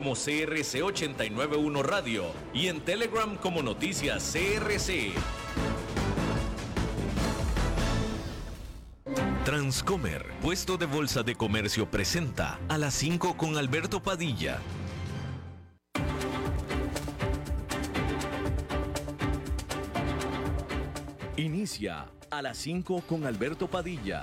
como CRC891 Radio y en Telegram como Noticias CRC. Transcomer, puesto de bolsa de comercio, presenta a las 5 con Alberto Padilla. Inicia a las 5 con Alberto Padilla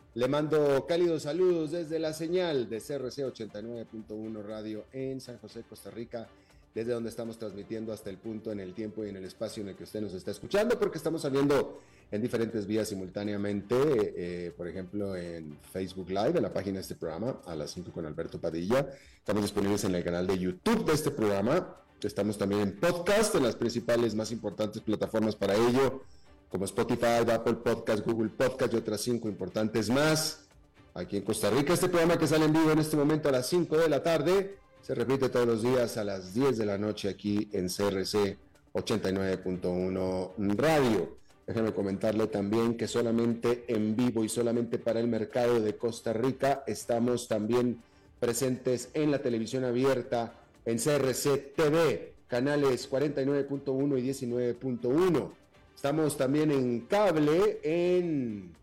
Le mando cálidos saludos desde la señal de CRC 89.1 Radio en San José, Costa Rica, desde donde estamos transmitiendo hasta el punto en el tiempo y en el espacio en el que usted nos está escuchando, porque estamos saliendo en diferentes vías simultáneamente, eh, por ejemplo en Facebook Live, en la página de este programa, a las 5 con Alberto Padilla. Estamos disponibles en el canal de YouTube de este programa. Estamos también en podcast, en las principales más importantes plataformas para ello como Spotify, Apple Podcast, Google Podcast y otras cinco importantes más. Aquí en Costa Rica, este programa que sale en vivo en este momento a las 5 de la tarde, se repite todos los días a las 10 de la noche aquí en CRC 89.1 Radio. Déjame comentarle también que solamente en vivo y solamente para el mercado de Costa Rica estamos también presentes en la televisión abierta en CRC TV, canales 49.1 y 19.1 Estamos también en cable en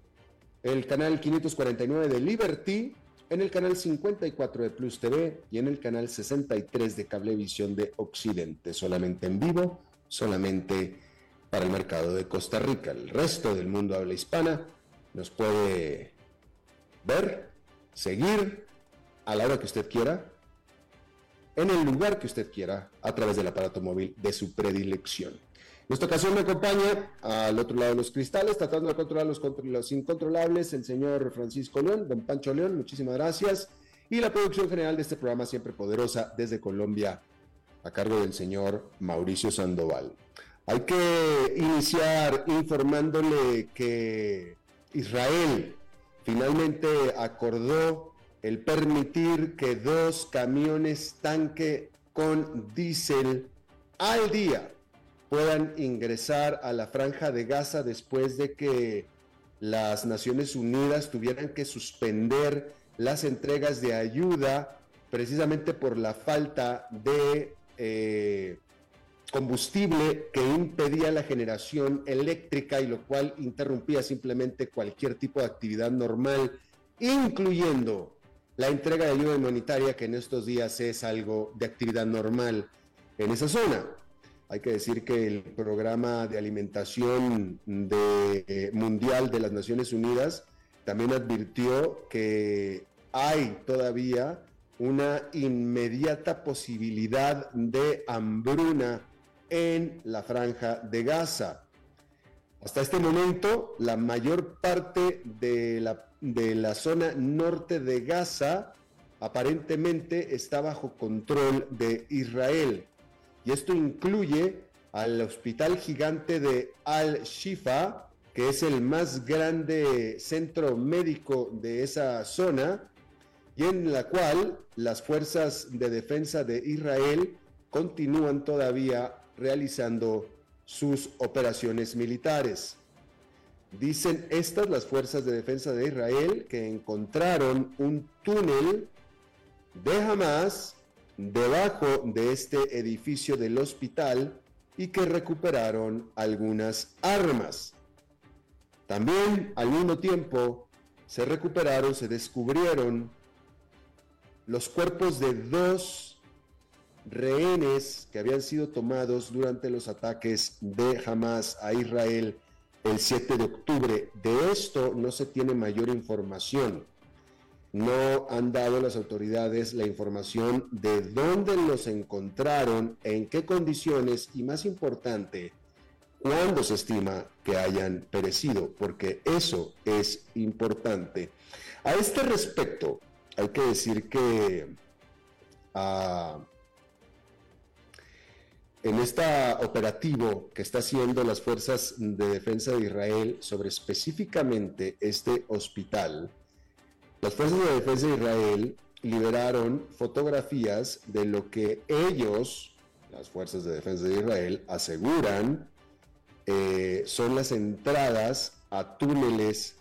el canal 549 de Liberty, en el canal 54 de Plus TV y en el canal 63 de Cablevisión de Occidente, solamente en vivo, solamente para el mercado de Costa Rica. El resto del mundo habla hispana nos puede ver, seguir a la hora que usted quiera, en el lugar que usted quiera, a través del aparato móvil de su predilección. En esta ocasión me acompaña al otro lado de los cristales, tratando de controlar los, incontrolables, el señor Francisco León, don Pancho León, muchísimas gracias. Y la producción general de este programa, siempre poderosa, desde Colombia, a cargo del señor Mauricio Sandoval. Hay que iniciar informándole que Israel finalmente acordó el permitir que dos camiones tanque con diésel al día puedan ingresar a la franja de Gaza después de que las Naciones Unidas tuvieran que suspender las entregas de ayuda precisamente por la falta de eh, combustible que impedía la generación eléctrica y lo cual interrumpía simplemente cualquier tipo de actividad normal, incluyendo la entrega de ayuda humanitaria que en estos días es algo de actividad normal en esa zona. Hay que decir que el programa de alimentación eh, mundial de las Naciones Unidas también advirtió que hay todavía una inmediata posibilidad de hambruna en la franja de Gaza. Hasta este momento, la mayor parte de la, de la zona norte de Gaza aparentemente está bajo control de Israel y esto incluye al hospital gigante de Al-Shifa, que es el más grande centro médico de esa zona, y en la cual las fuerzas de defensa de Israel continúan todavía realizando sus operaciones militares. Dicen estas las fuerzas de defensa de Israel que encontraron un túnel de Hamas debajo de este edificio del hospital y que recuperaron algunas armas. También al mismo tiempo se recuperaron, se descubrieron los cuerpos de dos rehenes que habían sido tomados durante los ataques de Hamas a Israel el 7 de octubre. De esto no se tiene mayor información no han dado las autoridades la información de dónde los encontraron, en qué condiciones y más importante, cuándo se estima que hayan perecido, porque eso es importante. A este respecto, hay que decir que en este operativo que está haciendo las fuerzas de defensa de Israel sobre específicamente este hospital, las fuerzas de defensa de Israel liberaron fotografías de lo que ellos, las fuerzas de defensa de Israel, aseguran eh, son las entradas a túneles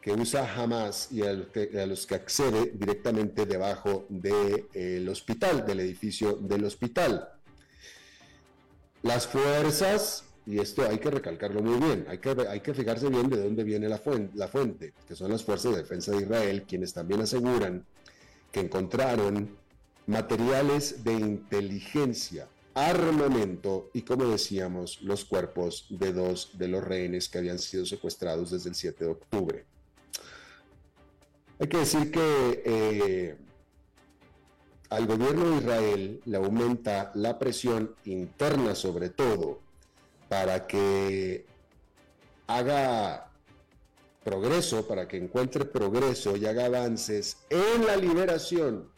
que usa Hamas y a los que, accede directamente debajo del hospital, del edificio del hospital. Las fuerzas, y esto hay que recalcarlo muy bien, hay que, hay que fijarse bien de dónde viene la fuente, la fuente, que son las fuerzas de defensa de Israel, quienes también aseguran que encontraron materiales de inteligencia, armamento y, como decíamos, los cuerpos de dos de los rehenes que habían sido secuestrados desde el 7 de octubre. Hay que decir que eh, al gobierno de Israel le aumenta la presión interna sobre todo para que haga progreso, para que encuentre progreso y haga avances en la liberación,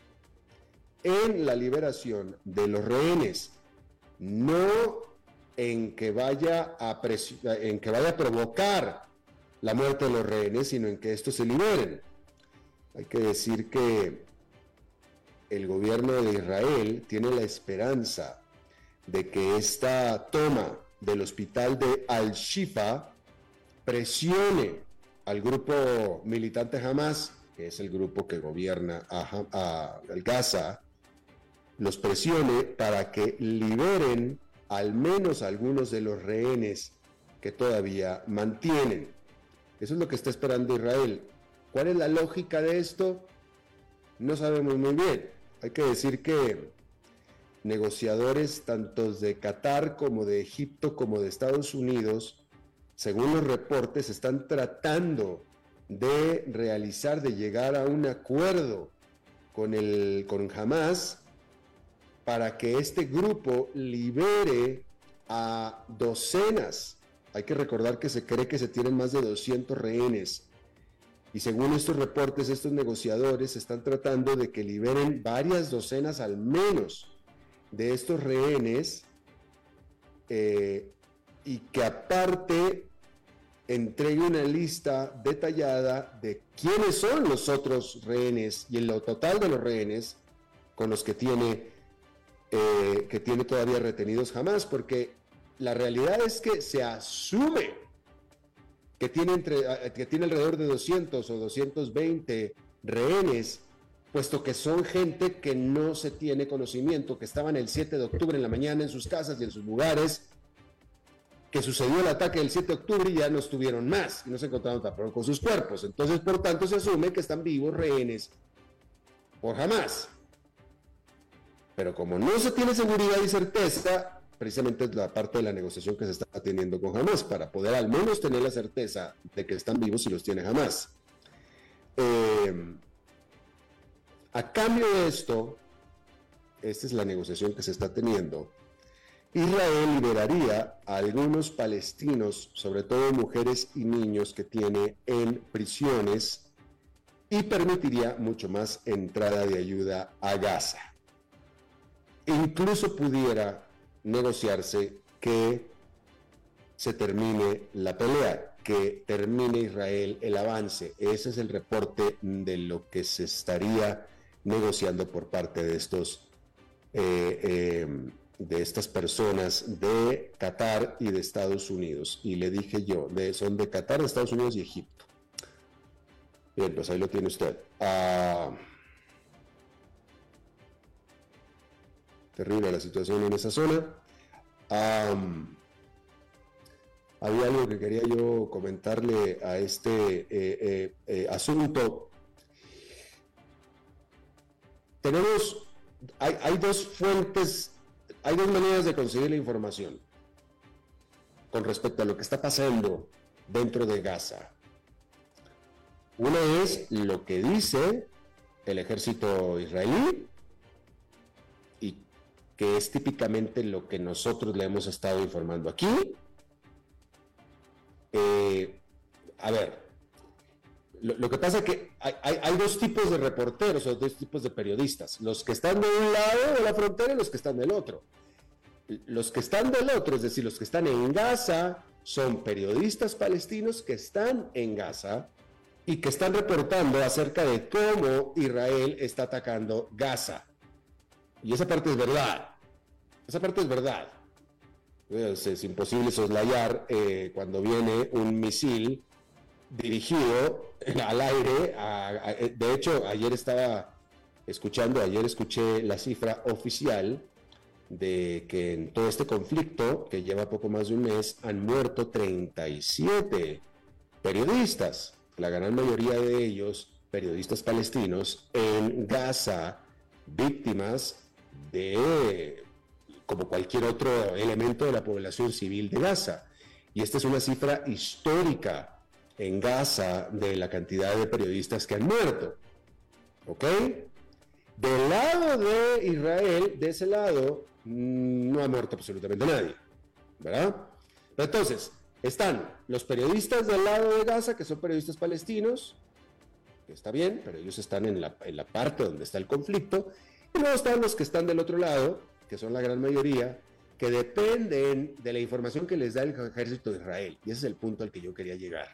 en la liberación de los rehenes, no en que vaya a, en que vaya a provocar la muerte de los rehenes, sino en que estos se liberen. Hay que decir que el gobierno de Israel tiene la esperanza de que esta toma del hospital de Al-Shifa presione al grupo militante Hamas, que es el grupo que gobierna a, Gaza, los presione para que liberen al menos algunos de los rehenes que todavía mantienen. Eso es lo que está esperando Israel. ¿Cuál es la lógica de esto? No sabemos muy bien. Hay que decir que negociadores tanto de Qatar como de Egipto como de Estados Unidos, según los reportes, están tratando de realizar, de llegar a un acuerdo con, el, con Hamas para que este grupo libere a docenas. Hay que recordar que se cree que se tienen más de 200 rehenes y según estos reportes, estos negociadores están tratando de que liberen varias docenas al menos de estos rehenes eh, y que aparte entregue una lista detallada de quiénes son los otros rehenes y en lo total de los rehenes con los que tiene, eh, que tiene todavía retenidos jamás, porque la realidad es que se asume que tiene, entre, que tiene alrededor de 200 o 220 rehenes, puesto que son gente que no se tiene conocimiento, que estaban el 7 de octubre en la mañana en sus casas y en sus lugares, que sucedió el ataque del 7 de octubre y ya no estuvieron más y no se encontraron tampoco con sus cuerpos. Entonces, por tanto, se asume que están vivos rehenes por jamás. Pero como no se tiene seguridad y certeza, precisamente es la parte de la negociación que se está teniendo con Hamas, para poder al menos tener la certeza de que están vivos y los tiene Hamas. Eh, a cambio de esto, esta es la negociación que se está teniendo, Israel liberaría a algunos palestinos, sobre todo mujeres y niños que tiene en prisiones, y permitiría mucho más entrada de ayuda a Gaza. Incluso pudiera negociarse que se termine la pelea, que termine Israel el avance. Ese es el reporte de lo que se estaría negociando por parte de estos eh, em, de estas personas de Qatar y de Estados Unidos. Y le dije yo, de, son de Qatar, Estados Unidos y Egipto. Bien, pues ahí lo tiene usted. Ah, terrible la situación en esa zona. había algo que quería yo comentarle a este eh, eh, eh, asunto. Tenemos, hay, dos fuentes, hay dos maneras de conseguir la información con respecto a lo que está pasando dentro de Gaza. Una es lo que dice el ejército israelí que es típicamente lo que nosotros le hemos estado informando aquí. Eh, a ver, Lo, que pasa es que hay, dos tipos de reporteros o dos tipos de periodistas, los que están de un lado de la frontera y los que están del otro. Los que están del otro, es decir, los que están en Gaza, son periodistas palestinos que están en Gaza y que están reportando acerca de cómo Israel está atacando Gaza. Y esa parte es verdad. Esa parte es verdad. Es, imposible soslayar eh, cuando viene un misil dirigido al aire. de hecho, ayer estaba escuchando, ayer escuché la cifra oficial de que en todo este conflicto, que lleva poco más de un mes, han muerto 37 periodistas, la gran mayoría de ellos periodistas palestinos en Gaza, víctimas de como cualquier otro elemento de la población civil de Gaza. Y esta es una cifra histórica en Gaza de la cantidad de periodistas que han muerto. ¿Ok? Del lado de Israel, de ese lado, mm, no ha muerto absolutamente nadie. ¿Verdad? entonces, están los periodistas del lado de Gaza, que son periodistas palestinos, que está bien, pero ellos están en la, en la parte donde está el conflicto. Y luego están los que están del otro lado, que son la gran mayoría, que dependen de la información que les da el ejército de Israel. Y ese es el punto al que yo quería llegar.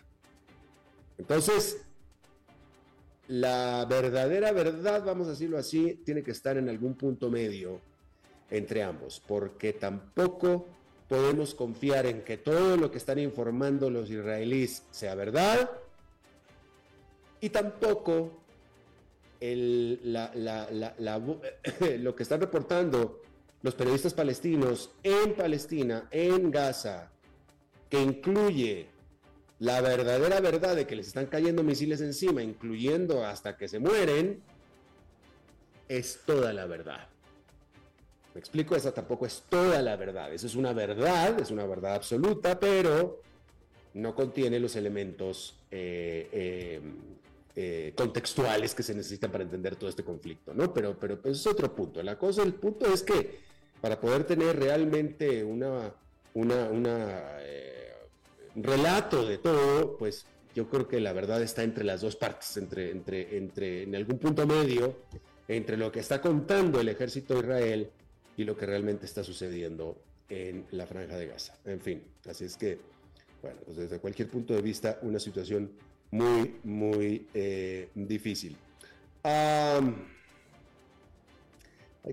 Entonces, la verdadera verdad, vamos a decirlo así, tiene que estar en algún punto medio entre ambos, porque tampoco podemos confiar en que todo lo que están informando los israelíes sea verdad y tampoco lo que están reportando los periodistas palestinos en Palestina, en Gaza, que incluye la verdadera verdad de que les están cayendo misiles encima, incluyendo hasta que se mueren, es toda la verdad. Me explico, esa tampoco es toda la verdad. Esa es una verdad, es una verdad absoluta, pero no contiene los elementos eh, eh, eh, contextuales que se necesitan para entender todo este conflicto, ¿no? Pero, pero pues, es otro punto. La cosa, el punto es que para poder tener realmente una, una, una relato de todo, pues yo creo que la verdad está entre las dos partes, entre, entre, entre, en algún punto medio, entre lo que está contando el ejército de Israel y lo que realmente está sucediendo en la franja de Gaza. En fin, así es que, bueno, pues desde cualquier punto de vista, una situación muy, muy eh, difícil. hay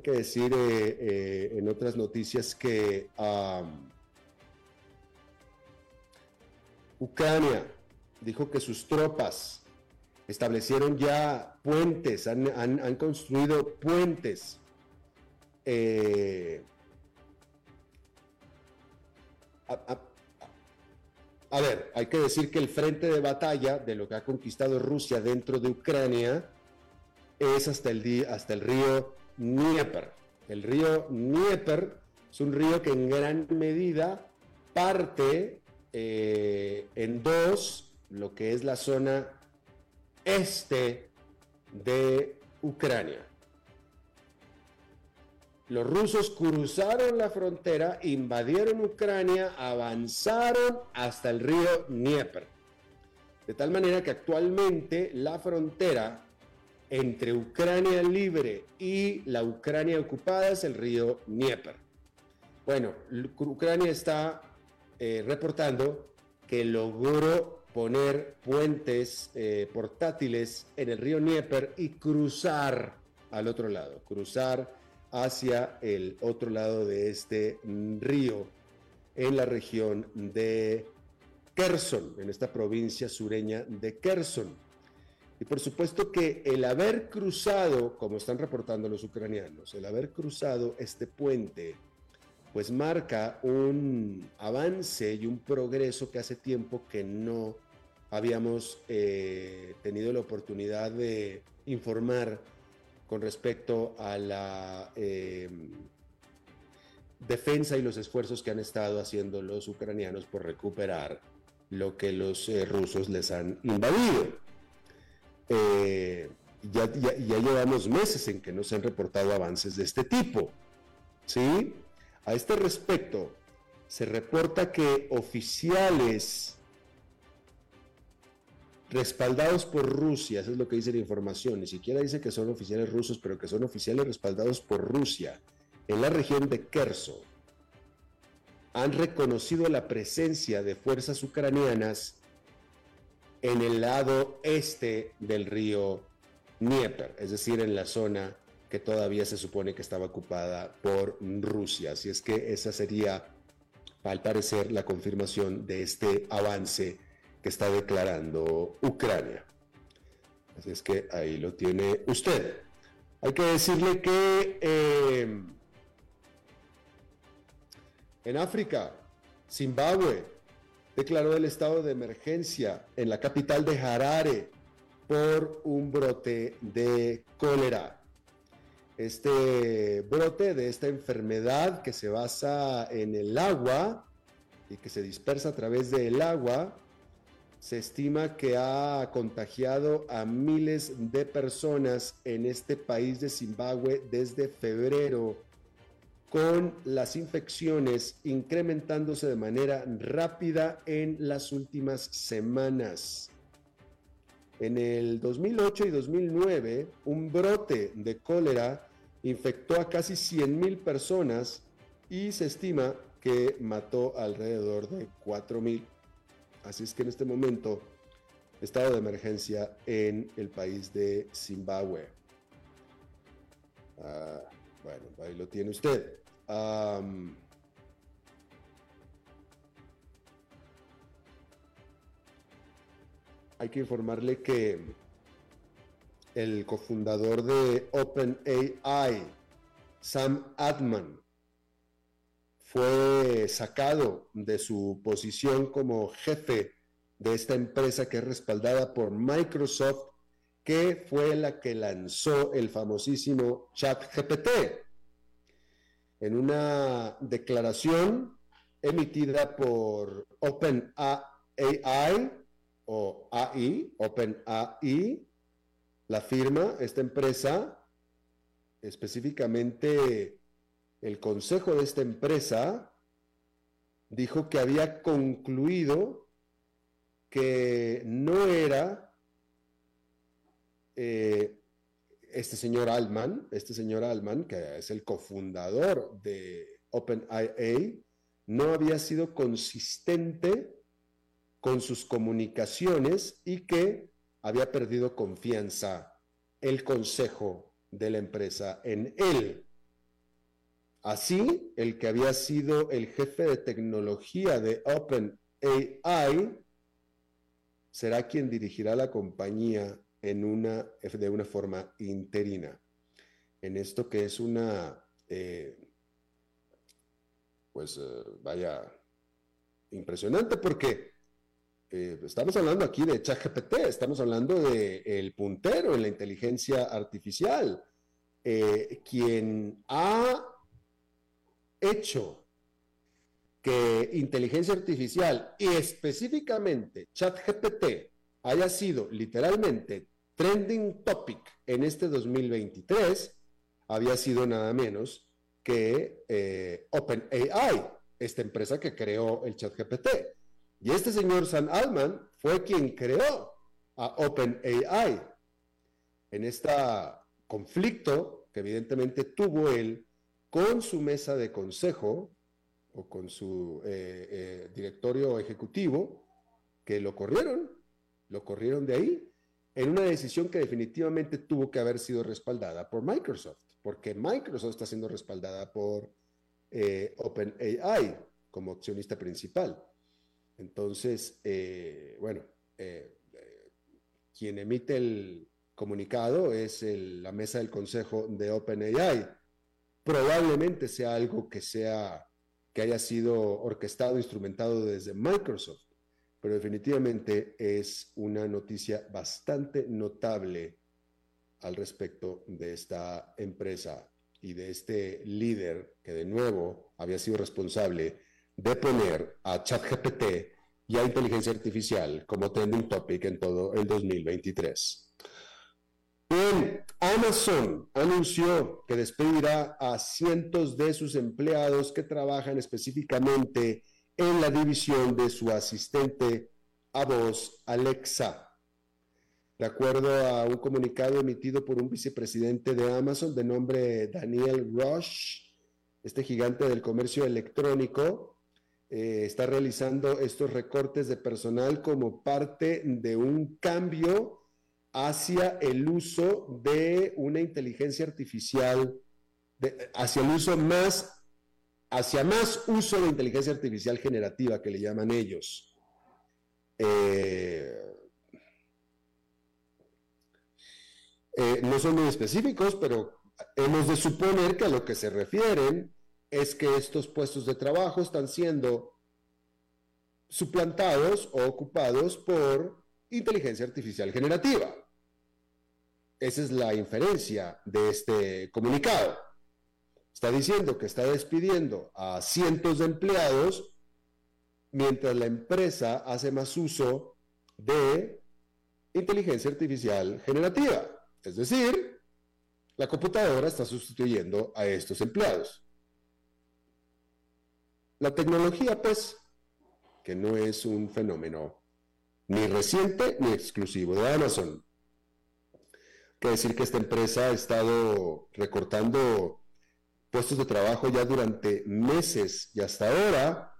que decir eh, eh, en otras noticias que Ucrania dijo que sus tropas establecieron ya puentes, han, construido puentes. Eh, a, ver, hay que decir que el frente de batalla de lo que ha conquistado Rusia dentro de Ucrania es hasta el, hasta el río Dnieper. El río Dnieper es un río que en gran medida parte eh, en dos lo que es la zona este de Ucrania. Los rusos cruzaron la frontera, invadieron Ucrania, avanzaron hasta el río Dnieper. De tal manera que actualmente la frontera entre Ucrania libre y la Ucrania ocupada es el río Dnieper. Bueno, Ucrania está eh, reportando que logró poner puentes eh, portátiles en el río Dnieper y cruzar al otro lado, cruzar hacia el otro lado de este río en la región de Kherson, en esta provincia sureña de Kherson. Y por supuesto que el haber cruzado, como están reportando los ucranianos, el haber cruzado este puente pues marca un avance y un progreso que hace tiempo que no habíamos eh, tenido la oportunidad de informar con respecto a la em, defensa y los esfuerzos que han estado haciendo los ucranianos por recuperar lo que los eh, rusos les han invadido. Eh, ya, ya, ya llevamos meses en que no se han reportado avances de este tipo. ¿Sí? A este respecto, se reporta que oficiales respaldados por Rusia, eso es lo que dice la información, ni siquiera dice que son oficiales rusos, pero que son oficiales respaldados por Rusia en la región de Kherson, han reconocido la presencia de fuerzas ucranianas en el lado este del río Dnieper, es decir, en la zona que todavía se supone que estaba ocupada por Rusia. Así es que esa sería, al parecer, la confirmación de este avance que está declarando Ucrania. Así es que ahí lo tiene usted. Hay que decirle que eh, en África, Zimbabue declaró el estado de emergencia en la capital de Harare por un brote de cólera. Este brote de esta enfermedad que se basa en el agua y que se dispersa a través del agua se estima que ha contagiado a miles de personas en este país de Zimbabue desde febrero, con las infecciones incrementándose de manera rápida en las últimas semanas. En el 2008 y 2009, un brote de cólera infectó a casi 100.000 personas y se estima que mató alrededor de 4.000. Así es que en este momento, estado de emergencia en el país de Zimbabue. Ah, bueno, ahí lo tiene usted. hay que informarle que el cofundador de OpenAI, Sam Altman, fue sacado de su posición como jefe de esta empresa que es respaldada por Microsoft, que fue la que lanzó el famosísimo ChatGPT. En una declaración emitida por OpenAI o AI, OpenAI, la firma, esta empresa, específicamente el consejo de esta empresa dijo que había concluido que no era eh, este señor Altman, este señor Altman, que es el cofundador de OpenIA, no había sido consistente con sus comunicaciones y que había perdido confianza el consejo de la empresa en él. Así, el que había sido el jefe de tecnología de OpenAI será quien dirigirá la compañía en una, de una forma interina. En esto que es una, eh, pues eh, vaya, impresionante porque eh, estamos hablando aquí de ChatGPT, estamos hablando de el puntero en la inteligencia artificial, quien ha hecho que inteligencia artificial y específicamente ChatGPT haya sido literalmente trending topic en este 2023, había sido nada menos que eh, OpenAI, esta empresa que creó el ChatGPT. Y este señor Sam Altman fue quien creó a OpenAI en este conflicto que evidentemente tuvo él con su mesa de consejo o con su eh, eh, directorio ejecutivo, que lo corrieron, lo corrieron de ahí, en una decisión que definitivamente tuvo que haber sido respaldada por Microsoft, porque Microsoft está siendo respaldada por eh, OpenAI como accionista principal. Entonces, bueno, quien emite el comunicado es la mesa del consejo de OpenAI. Probablemente sea algo que sea que haya sido orquestado, instrumentado desde Microsoft, pero definitivamente es una noticia bastante notable al respecto de esta empresa y de este líder que de nuevo había sido responsable de poner a ChatGPT y a inteligencia artificial como trending topic en todo el 2023. Bien, Amazon anunció que despedirá a cientos de sus empleados que trabajan específicamente en la división de su asistente a voz Alexa. de acuerdo a un comunicado emitido por un vicepresidente de Amazon de nombre Daniel Rush, este gigante del comercio electrónico, eh, está realizando estos recortes de personal como parte de un cambio hacia el uso de una inteligencia artificial, hacia el uso más, hacia más uso de inteligencia artificial generativa que le llaman ellos. Eh, eh, no son muy específicos, pero hemos de suponer que a lo que se refieren es que estos puestos de trabajo están siendo suplantados o ocupados por inteligencia artificial generativa. Esa es la inferencia de este comunicado. Está diciendo que está despidiendo a cientos de empleados mientras la empresa hace más uso de inteligencia artificial generativa. Es decir, la computadora está sustituyendo a estos empleados. La tecnología, pues, que no es un fenómeno ni reciente ni exclusivo de Amazon. Quiere decir que esta empresa ha estado recortando puestos de trabajo ya durante meses y hasta ahora,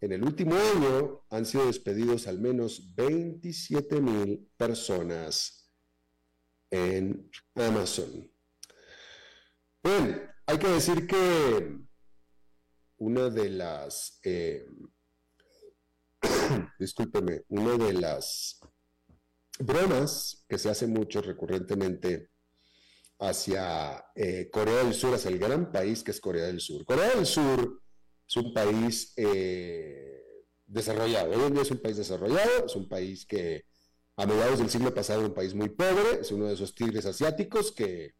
en el último año, han sido despedidos al menos 27 mil personas en Amazon. Bueno, hay que decir que una de las, eh, discúlpeme, una de las bromas que se hace mucho recurrentemente hacia eh, Corea del Sur, hacia el gran país que es Corea del Sur. Corea del Sur es un país eh, desarrollado, hoy en día es un país desarrollado, es un país que a mediados del siglo pasado era un país muy pobre, es uno de esos tigres asiáticos que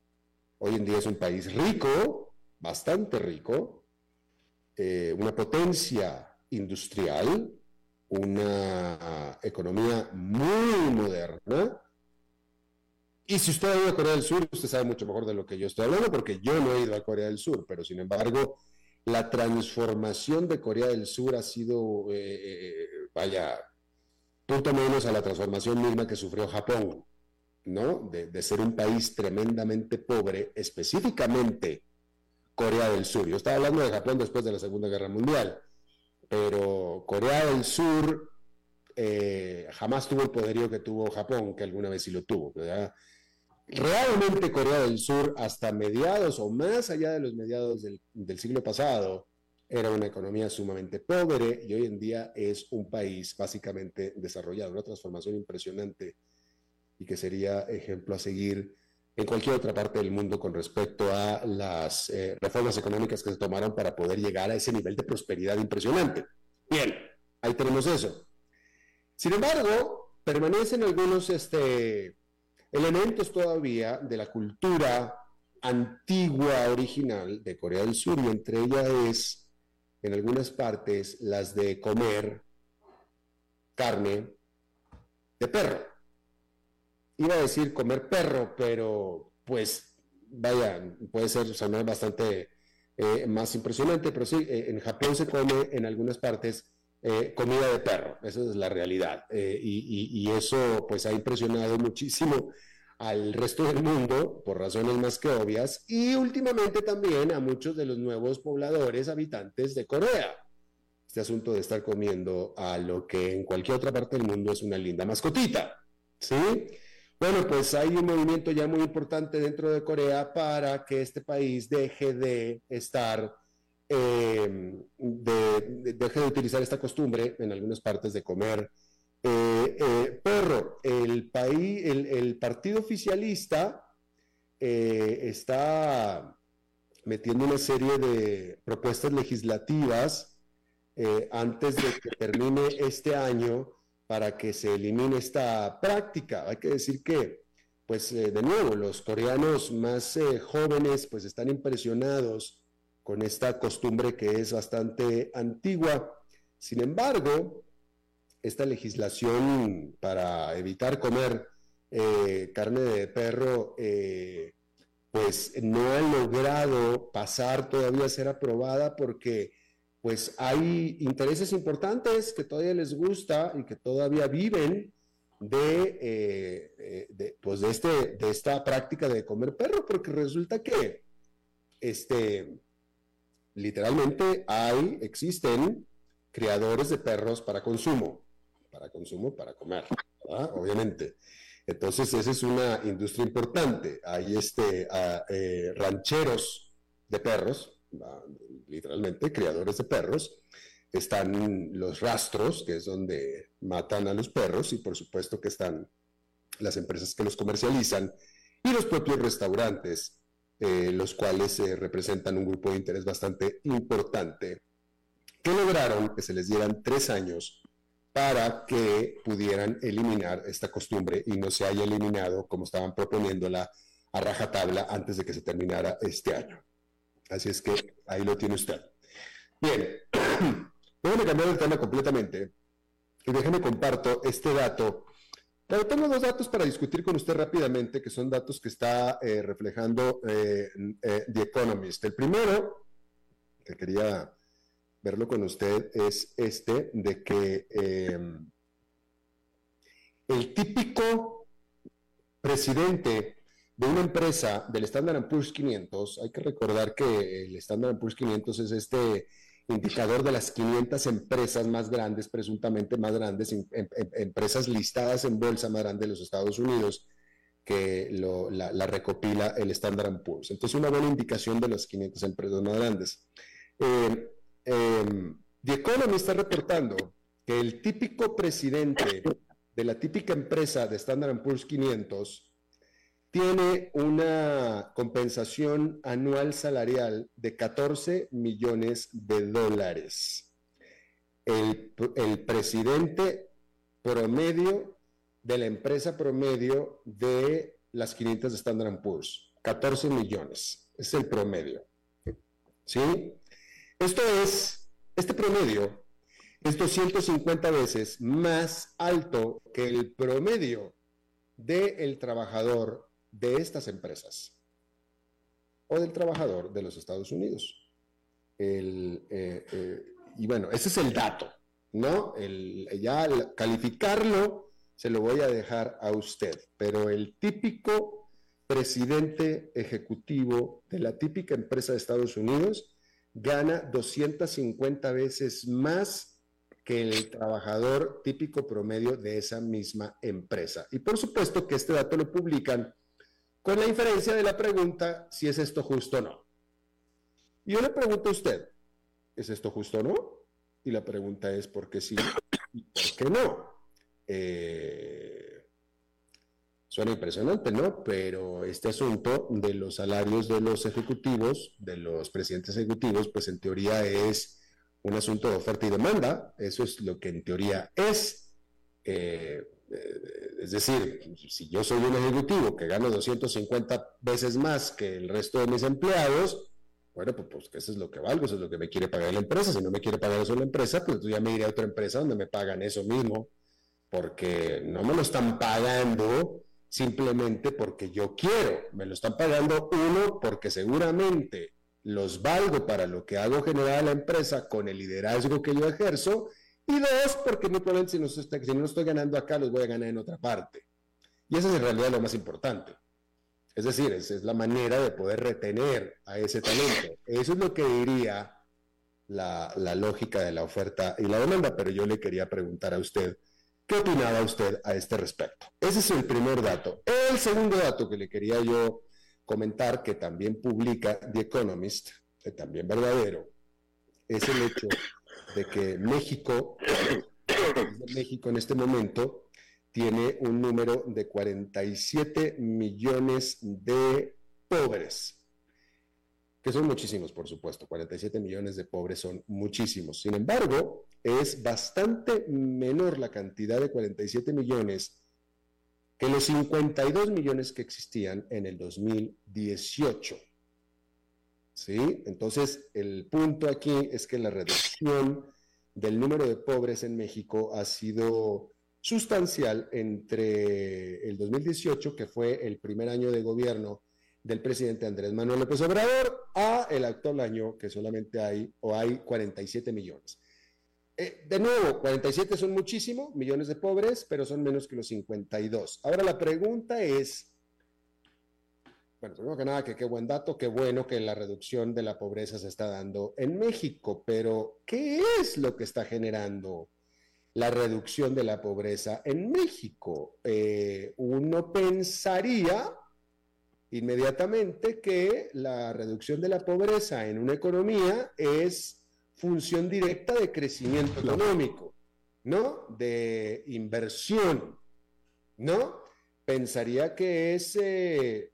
hoy en día es un país rico, bastante rico, eh, una potencia industrial, una economía muy moderna. Y si usted ha ido a Corea del Sur, usted sabe mucho mejor de lo que yo estoy hablando, porque yo no he ido a Corea del Sur, pero sin embargo, la transformación de Corea del Sur ha sido, eh, eh, vaya, punto menos a la transformación misma que sufrió Japón, ¿no? de ser un país tremendamente pobre, específicamente Corea del Sur. Yo estaba hablando de Japón después de la Segunda Guerra Mundial, pero Corea del Sur eh, jamás tuvo el poderío que tuvo Japón, que alguna vez sí lo tuvo. Realmente Corea del Sur, hasta mediados o más allá de los mediados del, del siglo pasado, era una economía sumamente pobre y hoy en día es un país básicamente desarrollado, una transformación impresionante y que sería ejemplo a seguir en cualquier otra parte del mundo con respecto a las eh, reformas económicas que se tomaron para poder llegar a ese nivel de prosperidad impresionante. Bien, ahí tenemos eso. Sin embargo, permanecen algunos este, elementos todavía de la cultura antigua, original de Corea del Sur, y entre ellas es, en algunas partes, las de comer carne de perro iba a decir comer perro, pero pues vaya, puede ser sonar bastante eh, más impresionante, pero sí, eh, en Japón se come en algunas partes eh, comida de perro, esa es la realidad, y, y, eso pues ha impresionado muchísimo al resto del mundo por razones más que obvias y últimamente también a muchos de los nuevos pobladores habitantes de Corea. Este asunto de estar comiendo a lo que en cualquier otra parte del mundo es una linda mascotita, ¿sí? Bueno, pues hay un movimiento ya muy importante dentro de Corea para que este país deje de estar, eh, deje de utilizar esta costumbre en algunas partes de comer eh, eh, perro. El, país, el, partido oficialista está metiendo una serie de propuestas legislativas antes de que termine este año para que se elimine esta práctica. Hay que decir que, pues eh, de nuevo, los coreanos más eh, jóvenes pues están impresionados con esta costumbre que es bastante antigua. Sin embargo, esta legislación para evitar comer eh, carne de perro, pues no ha logrado pasar todavía a ser aprobada porque pues hay intereses importantes que todavía les gusta y que todavía viven de, eh, de, pues de, este, de esta práctica de comer perro, porque resulta que este, literalmente hay, existen criadores de perros para consumo, para consumo, para comer, obviamente. Entonces, esa es una industria importante. Hay este, eh, rancheros de perros, literalmente, criadores de perros. Están los rastros, que es donde matan a los perros, y por supuesto que están las empresas que los comercializan, y los propios restaurantes, eh, los cuales eh, representan un grupo de interés bastante importante, que lograron que se les dieran tres años para que pudieran eliminar esta costumbre y no se haya eliminado como estaban proponiéndola a rajatabla antes de que se terminara este año. Así es que ahí lo tiene usted. Bien, déjeme cambiar el tema completamente y déjeme comparto este dato. Pero tengo dos datos para discutir con usted rápidamente, que son datos que está eh, reflejando eh, eh, The Economist. El primero, que quería verlo con usted es este, de que el típico presidente de una empresa del Standard Poor's 500, hay que recordar que el Standard Poor's 500 es este indicador de las 500 empresas más grandes, presuntamente más grandes, em, em, empresas listadas en bolsa más grande de los Estados Unidos, que la, recopila el Standard Poor's. Entonces, una buena indicación de las 500 empresas más grandes. Eh, eh, The Economist está reportando que el típico presidente de la típica empresa de Standard Poor's 500 tiene una compensación anual salarial de 14 millones de dólares. El, el presidente promedio de la empresa promedio de las 500 de Standard Poor's, 14 millones, es el promedio. ¿Sí? Esto es, este promedio es 250 veces más alto que el promedio del trabajador de estas empresas o del trabajador de los Estados Unidos. Eh, eh, y bueno, ese es el dato, ¿no? El, ya calificarlo se lo voy a dejar a usted, pero el típico presidente ejecutivo de la típica empresa de Estados Unidos gana 250 veces más que el trabajador típico promedio de esa misma empresa. Y por supuesto que este dato lo publican con la inferencia de la pregunta si es esto justo o no. Yo le pregunto a usted, ¿es esto justo o no? Y la pregunta es ¿por qué sí y por qué no? Eh, Suena impresionante, ¿no? Pero este asunto de los salarios de los ejecutivos, de los presidentes ejecutivos, pues en teoría es un asunto de oferta y demanda. Eso es lo que en teoría es. Eh, es decir, si yo soy un ejecutivo que gano 250 veces más que el resto de mis empleados, bueno, pues, pues eso es lo que valgo, eso es lo que me quiere pagar la empresa. Si no me quiere pagar eso la empresa, pues ya me iré a otra empresa donde me pagan eso mismo, porque no me lo están pagando simplemente porque yo quiero. Me lo están pagando uno porque seguramente los valgo para lo que hago generar la empresa con el liderazgo que yo ejerzo. Y dos, porque muy si no estoy ganando acá, los voy a ganar en otra parte. Y eso es en realidad lo más importante. Es decir, esa es la manera de poder retener a ese talento. Eso es lo que diría la, la lógica de la oferta y la demanda, pero yo le quería preguntar a usted, ¿Qué opinaba usted a este respecto? Ese es el primer dato. El segundo dato que le quería yo comentar, que también publica The Economist, que también verdadero, es el hecho de que México, México en este momento tiene un número de 47 millones de pobres que son muchísimos, por supuesto, 47 millones de pobres son muchísimos. Sin embargo, es bastante menor la cantidad de 47 millones que los 52 millones que existían en el 2018. ¿Sí? Entonces, el punto aquí es que la reducción del número de pobres en México ha sido sustancial entre el 2018, que fue el primer año de gobierno del presidente Andrés Manuel López Obrador a el actual año que solamente hay o hay 47 millones. eh, de nuevo, 47 son muchísimo, millones de pobres, pero son menos que los 52. Ahora la pregunta es, bueno, primero que nada, que qué buen dato, qué bueno que la reducción de la pobreza se está dando en México, pero ¿qué es lo que está generando la reducción de la pobreza en México? Eh, uno pensaría inmediatamente que la reducción de la pobreza en una economía es función directa de crecimiento económico, ¿no? De inversión, ¿no? Pensaría que es, eh,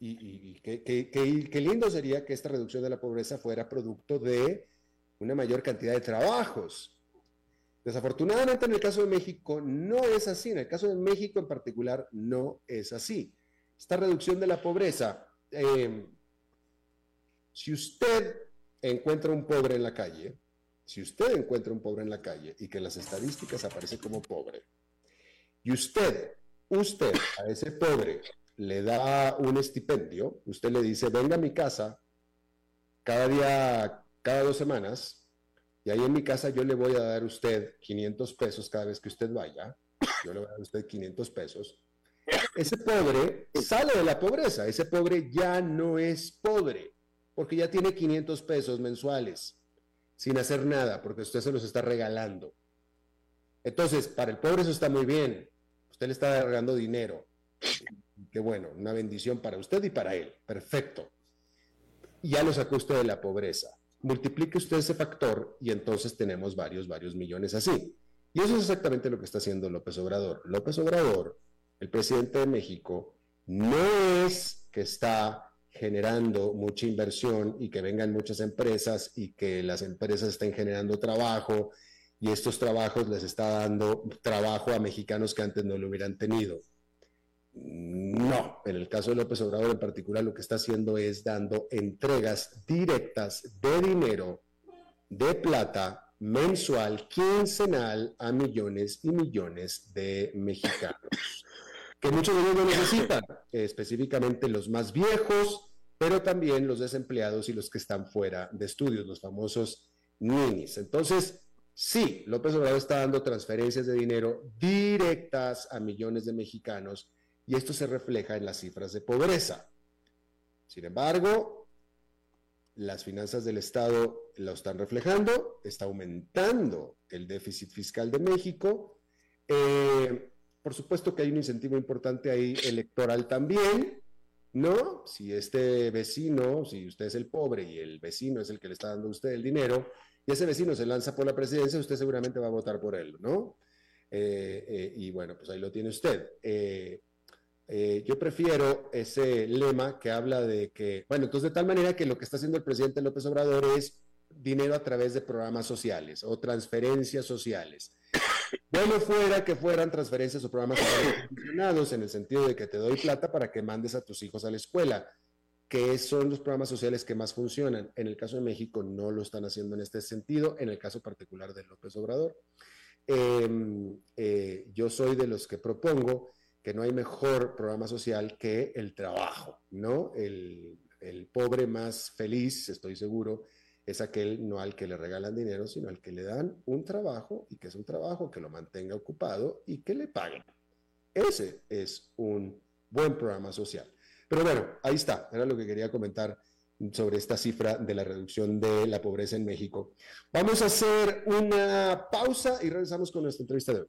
y, qué lindo sería que esta reducción de la pobreza fuera producto de una mayor cantidad de trabajos. Desafortunadamente en el caso de México no es así, en el caso de México en particular no es así. Esta reducción de la pobreza, eh, si usted encuentra un pobre en la calle, si usted encuentra un pobre en la calle y que en las estadísticas aparece como pobre, y usted, usted a ese pobre le da un estipendio, usted le dice, venga a mi casa cada día, cada dos semanas, y ahí en mi casa yo le voy a dar a usted 500 pesos cada vez que usted vaya, yo le voy a dar a usted 500 pesos, ese pobre sale de la pobreza, ese pobre ya no es pobre porque ya tiene 500 pesos mensuales sin hacer nada, porque usted se los está regalando. Entonces, para el pobre eso está muy bien. Usted le está regalando dinero. Qué bueno, una bendición para usted y para él. Perfecto. Ya lo sacó de la pobreza. Multiplique usted ese factor y entonces tenemos varios, varios millones así. Y eso es exactamente lo que está haciendo López Obrador. López Obrador, el presidente de México, no es que está generando mucha inversión y que vengan muchas empresas y que las empresas estén generando trabajo y estos trabajos les está dando trabajo a mexicanos que antes no lo hubieran tenido. No, en el caso de López Obrador en particular lo que está haciendo es dando entregas directas de dinero, de plata, mensual, quincenal a millones y millones de mexicanos que muchos de ellos lo necesitan, específicamente los más viejos, pero también los desempleados y los que están fuera de estudios, los famosos ninis. Entonces, sí, López Obrador está dando transferencias de dinero directas a millones de mexicanos y esto se refleja en las cifras de pobreza. Sin embargo, las finanzas del Estado lo están reflejando, está aumentando el déficit fiscal de México. Eh, por supuesto que hay un incentivo importante ahí electoral también, ¿no? Si este vecino, si usted es el pobre y el vecino es el que le está dando a usted el dinero, y ese vecino se lanza por la presidencia, usted seguramente va a votar por él, ¿no? Eh, eh, y bueno, pues ahí lo tiene usted. Yo prefiero ese lema que habla de que, bueno, entonces de tal manera que lo que está haciendo el presidente López Obrador es dinero a través de programas sociales o transferencias sociales. Bueno fuera que fueran transferencias o programas funcionados en el sentido de que te doy plata para que mandes a tus hijos a la escuela, que son los programas sociales que más funcionan. En el caso de México no lo están haciendo en este sentido, en el caso particular de López Obrador. Em, eh, yo soy de los que propongo que no hay mejor programa social que el trabajo, ¿no? El, el pobre más feliz, estoy seguro, es aquel no al que le regalan dinero, sino al que le dan un trabajo y que es un trabajo que lo mantenga ocupado y que le paguen. Ese es un buen programa social. Pero bueno, ahí está, era lo que quería comentar sobre esta cifra de la reducción de la pobreza en México. Vamos a hacer una pausa y regresamos con nuestra entrevista de hoy.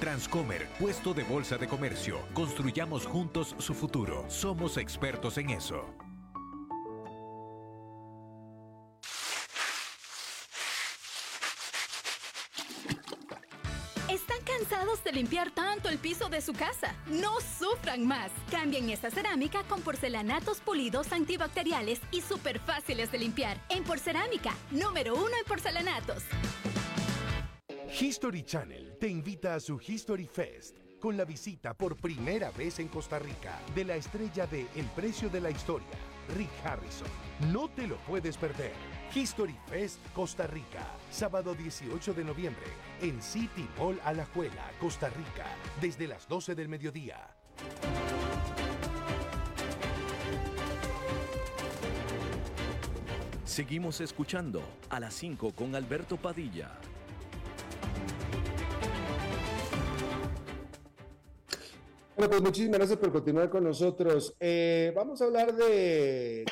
Transcomer, puesto de bolsa de comercio. Construyamos juntos su futuro. Somos expertos en eso. ¿Están cansados de limpiar tanto el piso de su casa? No sufran más. Cambien esta cerámica con porcelanatos pulidos antibacteriales y súper fáciles de limpiar. En Porcerámica, número uno en porcelanatos. History Channel te invita a su History Fest con la visita por primera vez en Costa Rica de la estrella de El precio de la historia, Rick Harrison. No te lo puedes perder. History Fest Costa Rica, sábado 18 de noviembre, en City Mall Alajuela, Costa Rica, desde las 12 del mediodía. Seguimos escuchando a las 5 con Alberto Padilla. Bueno, pues muchísimas gracias por continuar con nosotros. Eh, vamos a hablar de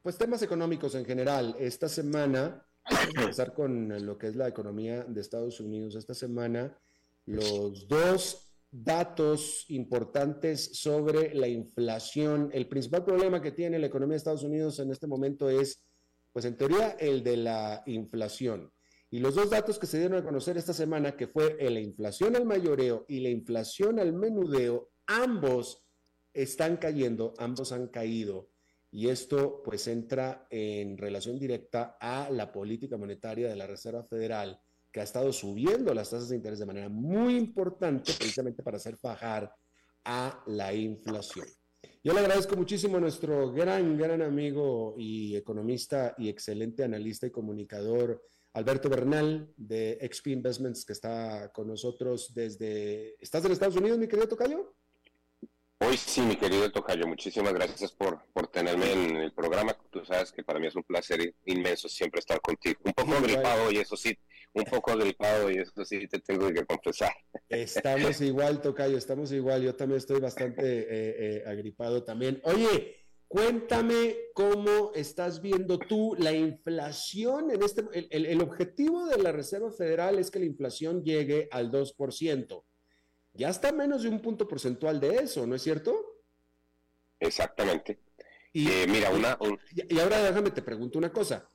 pues temas económicos en general. Esta semana, vamos a empezar con lo que es la economía de Estados Unidos. Esta semana, los dos datos importantes sobre la inflación. El principal problema que tiene la economía de Estados Unidos en este momento es, pues en teoría, el de la inflación. Y los dos datos que se dieron a conocer esta semana, que fue la inflación al mayoreo y la inflación al menudeo, ambos están cayendo, ambos han caído. Y esto pues entra en relación directa a la política monetaria de la Reserva Federal, que ha estado subiendo las tasas de interés de manera muy importante precisamente para hacer bajar a la inflación. Yo le agradezco muchísimo a nuestro gran, gran amigo y economista y excelente analista y comunicador, Alberto Bernal de XP Investments, que está con nosotros desde... ¿Estás en Estados Unidos, mi querido Tocayo? Hoy sí, mi querido Tocayo, muchísimas gracias por, por tenerme en el programa. Tú sabes que para mí es un placer inmenso siempre estar contigo. Un poco gripado y eso sí, un poco gripado y eso sí te tengo que confesar. Estamos igual, Tocayo, estamos igual. Yo también estoy bastante eh, eh, agripado también. Oye, cuéntame cómo estás viendo tú la inflación en este... El, el objetivo de la Reserva Federal es que la inflación llegue al 2% ya está menos de un punto porcentual de eso, ¿no es cierto? Exactamente. Y, eh, mira, una... Y, ahora déjame te pregunto una cosa.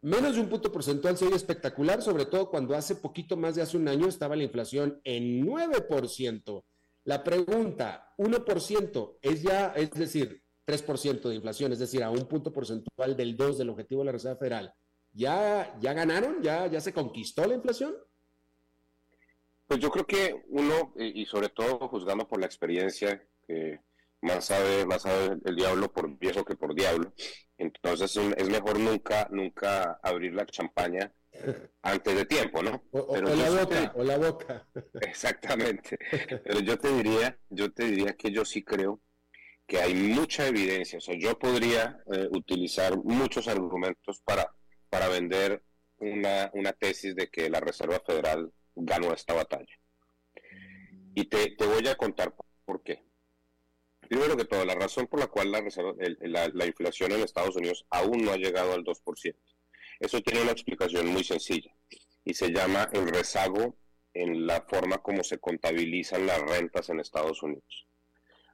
Menos de un punto porcentual sería espectacular, sobre todo cuando hace poquito más de hace un año estaba la inflación en 9%. La pregunta, 1% es ya, es decir, 3% de inflación, es decir, a un punto porcentual del 2 del objetivo de la Reserva Federal. ¿Ya, ya ganaron? ¿Ya, ¿Ya se conquistó la inflación? Pues yo creo que uno, y sobre todo juzgando por la experiencia, que más sabe, más sabe el diablo por viejo que por diablo, entonces es mejor nunca, nunca abrir la champaña antes de tiempo, ¿no? O, la boca, o la boca. Exactamente. Pero yo te diría, yo te diría que yo sí creo que hay mucha evidencia. O sea, yo podría eh, utilizar muchos argumentos para, para vender una, una tesis de que la Reserva Federal ganó esta batalla. Y te, voy a contar por qué. Primero que todo, la razón por la cual la, la, inflación en Estados Unidos aún no ha llegado al 2%. Eso tiene una explicación muy sencilla y se llama el rezago en la forma como se contabilizan las rentas en Estados Unidos.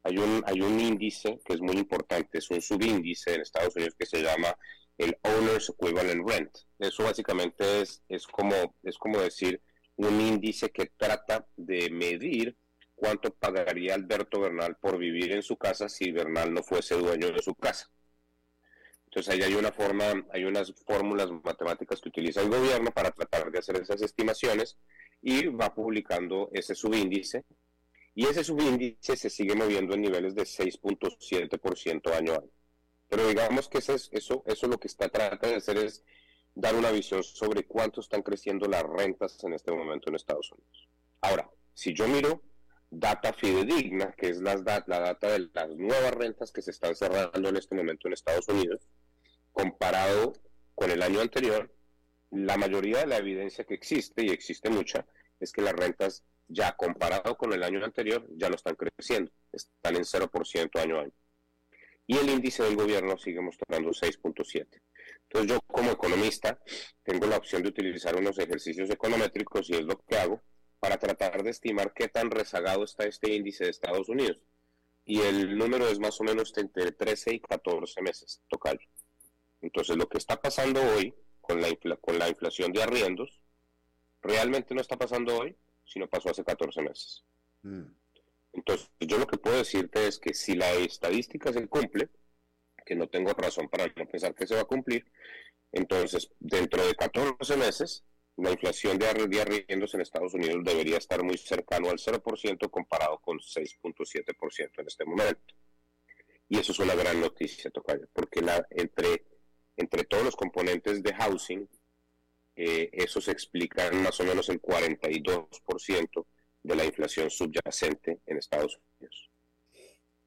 Hay un, hay un índice que es muy importante, es un subíndice en Estados Unidos que se llama el Owner's Equivalent Rent. Eso básicamente es, es, como, es como decir un índice que trata de medir cuánto pagaría Alberto Bernal por vivir en su casa si Bernal no fuese dueño de su casa. Entonces ahí hay una forma, hay unas fórmulas matemáticas que utiliza el gobierno para tratar de hacer esas estimaciones y va publicando ese subíndice y ese subíndice se sigue moviendo en niveles de 6.7% año a. Pero digamos que eso, eso, eso lo que está tratando de hacer es dar una visión sobre cuánto están creciendo las rentas en este momento en Estados Unidos. Ahora, si yo miro data fidedigna, que es la, data de las nuevas rentas que se están cerrando en este momento en Estados Unidos, comparado con el año anterior, la mayoría de la evidencia que existe, y existe mucha, es que las rentas ya comparado con el año anterior ya no están creciendo, están en 0% año a año. Y el índice del gobierno sigue mostrando 6.7. Entonces yo como economista tengo la opción de utilizar unos ejercicios econométricos y es lo que hago para tratar de estimar qué tan rezagado está este índice de Estados Unidos. Y el número es más o menos entre 13 y 14 meses, tocayo. Entonces lo que está pasando hoy con la, con la inflación de arriendos, realmente no está pasando hoy, sino pasó hace 14 meses. Mm. Entonces, yo lo que puedo decirte es que si la estadística se cumple, que no tengo razón para no pensar que se va a cumplir, entonces dentro de 14 meses la inflación de arriendos en Estados Unidos debería estar muy cercano al 0% comparado con 6.7% en este momento. Y eso es una gran noticia, Tocayo, porque la, entre, entre todos los componentes de housing, eh, eso se explica en más o menos el 42% de la inflación subyacente en Estados Unidos.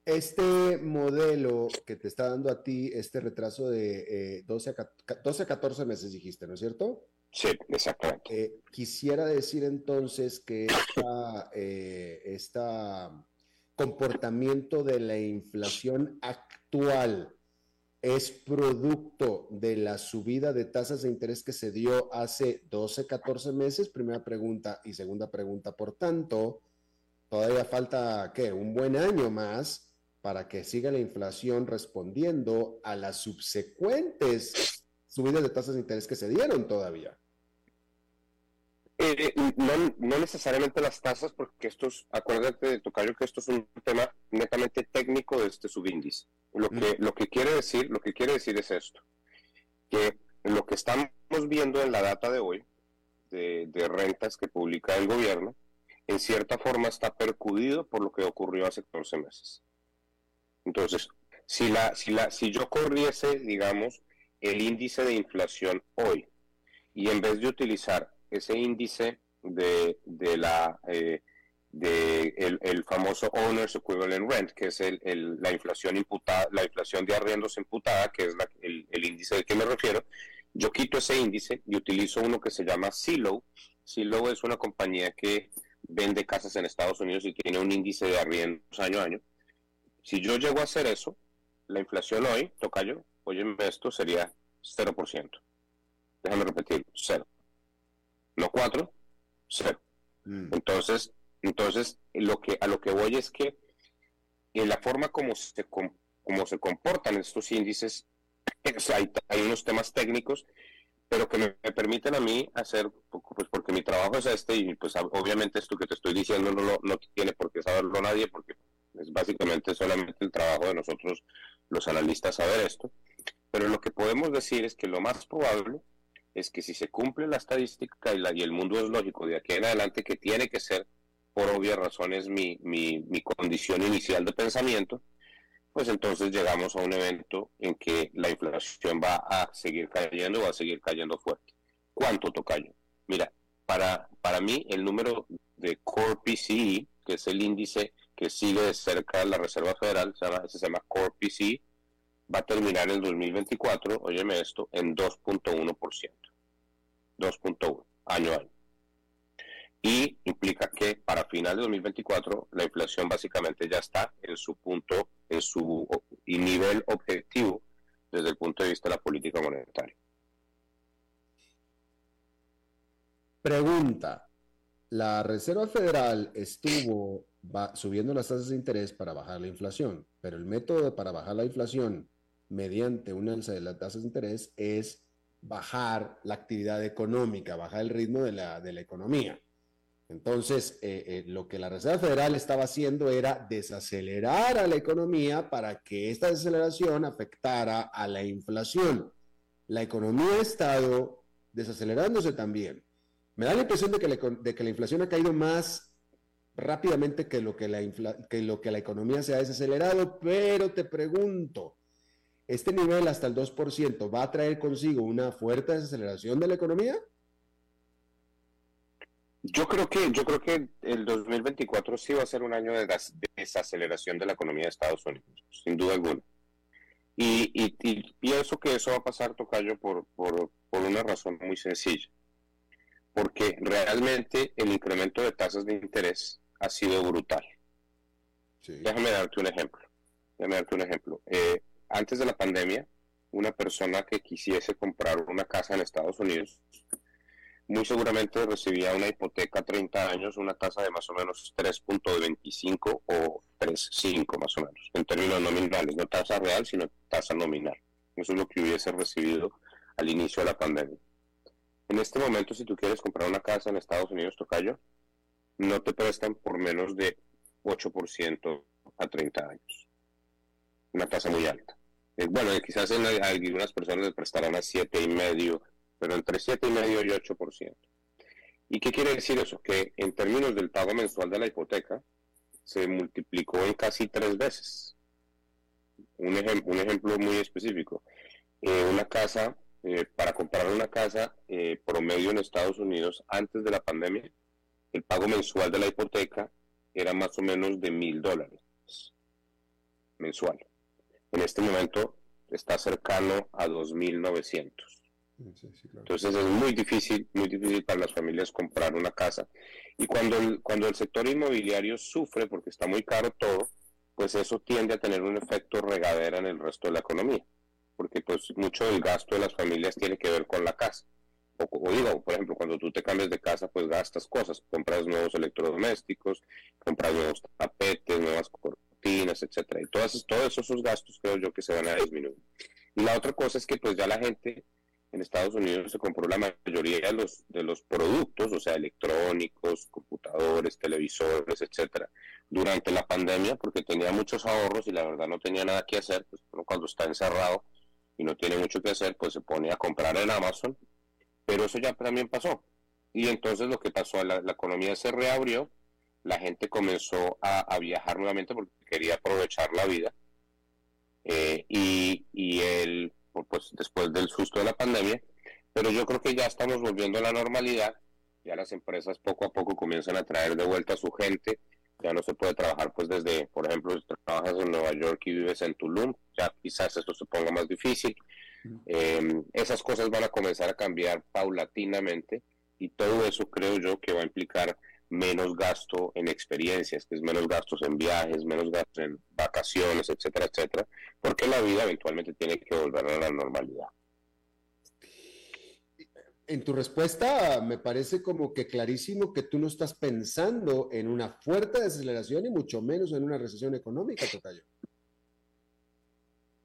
Este modelo que te está dando a ti este retraso de 12, a, 12 a 14 meses, dijiste, ¿no es cierto? Sí, exactamente. Eh, quisiera decir entonces que eh, este comportamiento de la inflación actual es producto de la subida de tasas de interés que se dio hace 12, 14 meses, primera pregunta. Y segunda pregunta, por tanto, todavía falta, ¿qué? Un buen año más para que siga la inflación respondiendo a las subsecuentes subidas de tasas de interés que se dieron todavía. Eh, no, no, necesariamente las tasas, porque esto es, acuérdate de Tocayo que esto es un tema netamente técnico de este subíndice. Lo que, lo que quiere decir, lo que quiere decir es esto, que lo que estamos viendo en la data de hoy, de, de rentas que publica el gobierno, en cierta forma está percudido por lo que ocurrió hace 14 meses. Entonces, si, la, si, la, si yo corriese, digamos, el índice de inflación hoy, y en vez de utilizar ese índice de, de la eh, de el, famoso owners equivalent rent, que es el, la inflación imputada, la inflación de arriendos imputada, que es el, índice al que me refiero. Yo quito ese índice y utilizo uno que se llama Silo. Silo es una compañía que vende casas en Estados Unidos y tiene un índice de arriendos año a año. Si yo llego a hacer eso, la inflación hoy, toca yo, oye, esto sería 0%. Déjame repetir, cero no cuatro, cero. Mm. Entonces, entonces lo que, a lo que voy es que en la forma como se, como se comportan estos índices, hay, hay unos temas técnicos, pero que me, permiten a mí hacer, pues porque mi trabajo es este y pues obviamente esto que te estoy diciendo no, lo, no tiene por qué saberlo nadie porque es básicamente solamente el trabajo de nosotros los analistas saber esto, pero lo que podemos decir es que lo más probable es que si se cumple la estadística y, la, y el mundo es lógico de aquí en adelante, que tiene que ser, por obvias razones, mi, mi, condición inicial de pensamiento, pues entonces llegamos a un evento en que la inflación va a seguir cayendo, va a seguir cayendo fuerte. ¿Cuánto tocayo? Mira, para, para mí el número de Core PCE, que es el índice que sigue de cerca la Reserva Federal, se llama, se llama Core PCE, va a terminar en 2024, óyeme esto, en 2.1%. 2.1, año a año. Y implica que para final de 2024 la inflación básicamente ya está en su punto, en su nivel objetivo desde el punto de vista de la política monetaria. Pregunta. La Reserva Federal estuvo subiendo las tasas de interés para bajar la inflación, pero el método para bajar la inflación mediante una alza de las tasas de interés es bajar la actividad económica, bajar el ritmo de la, de la economía. Entonces, eh, eh, lo que la Reserva Federal estaba haciendo era desacelerar a la economía para que esta desaceleración afectara a la inflación. La economía ha estado desacelerándose también. Me da la impresión de que la, inflación ha caído más rápidamente que lo que, la economía se ha desacelerado, pero te pregunto, este nivel hasta el 2% va a traer consigo una fuerte desaceleración de la economía? Yo creo que yo creo que el 2024 sí va a ser un año de desaceleración de la economía de Estados Unidos, sin duda alguna. Y, pienso que eso va a pasar, Tocayo, por, por una razón muy sencilla. Porque realmente el incremento de tasas de interés ha sido brutal. Déjame darte un ejemplo. Déjame darte un ejemplo. Eh, antes de la pandemia, una persona que quisiese comprar una casa en Estados Unidos, muy seguramente recibía una hipoteca a 30 años, una tasa de más o menos 3.25 o 3.5 más o menos, en términos nominales, no tasa real, sino tasa nominal. Eso es lo que hubiese recibido al inicio de la pandemia. En este momento, si tú quieres comprar una casa en Estados Unidos, Tocayo, no te prestan por menos de 8% a 30 años. Una tasa muy alta. Eh, bueno, quizás en algunas personas les prestarán a 7,5%, pero entre 7,5% y 8%. ¿Y qué quiere decir eso? Que en términos del pago mensual de la hipoteca, se multiplicó en casi tres veces. Un, un ejemplo muy específico. Eh, una casa, eh, para comprar una casa eh, promedio en Estados Unidos antes de la pandemia, el pago mensual de la hipoteca era más o menos de mil dólares mensual. En este momento está cercano a 2.900. Entonces es muy difícil, muy difícil para las familias comprar una casa. Y cuando el, cuando el sector inmobiliario sufre porque está muy caro todo, pues eso tiende a tener un efecto regadera en el resto de la economía, porque pues mucho del gasto de las familias tiene que ver con la casa. O, digo, por ejemplo, cuando tú te cambias de casa, pues gastas cosas, compras nuevos electrodomésticos, compras nuevos tapetes, nuevas cortinas, etcétera. Y todos, todos esos gastos creo yo que se van a disminuir. Y la otra cosa es que pues ya la gente en Estados Unidos se compró la mayoría de los, de los productos, o sea, electrónicos, computadores, televisores, etcétera, durante la pandemia porque tenía muchos ahorros y la verdad no tenía nada que hacer, pues cuando está encerrado y no tiene mucho que hacer, pues se pone a comprar en Amazon, pero eso ya también pasó. Y entonces lo que pasó, la, la economía se reabrió, la gente comenzó a, viajar nuevamente porque quería aprovechar la vida. Eh, y, y el pues después del susto de la pandemia, pero yo creo que ya estamos volviendo a la normalidad, ya las empresas poco a poco comienzan a traer de vuelta a su gente, ya no se puede trabajar pues desde, por ejemplo, si trabajas en Nueva York y vives en Tulum, ya quizás esto se ponga más difícil. Em, esas cosas van a comenzar a cambiar paulatinamente y todo eso creo yo que va a implicar menos gasto en experiencias, que es menos gastos en viajes, menos gastos en vacaciones, etcétera, etcétera, porque la vida eventualmente tiene que volver a la normalidad. En tu respuesta me parece como que clarísimo que tú no estás pensando en una fuerte desaceleración y mucho menos en una recesión económica, Tocayo.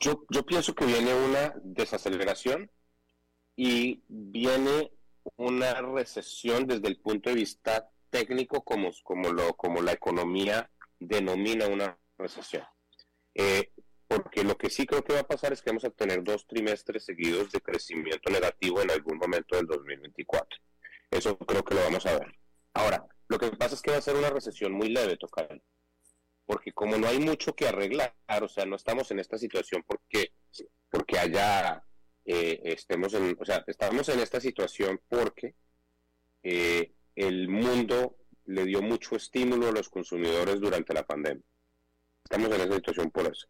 Yo, pienso que viene una desaceleración y viene una recesión desde el punto de vista técnico como, como, lo, como la economía denomina una recesión. Eh, porque lo que sí creo que va a pasar es que vamos a tener dos trimestres seguidos de crecimiento negativo en algún momento del 2024. Eso creo que lo vamos a ver. Ahora, lo que pasa es que va a ser una recesión muy leve, tocar porque como no hay mucho que arreglar, o sea, no estamos en esta situación porque, porque haya, eh, estemos en, o sea, estamos en esta situación porque eh, el mundo le dio mucho estímulo a los consumidores durante la pandemia. Estamos en esa situación por eso.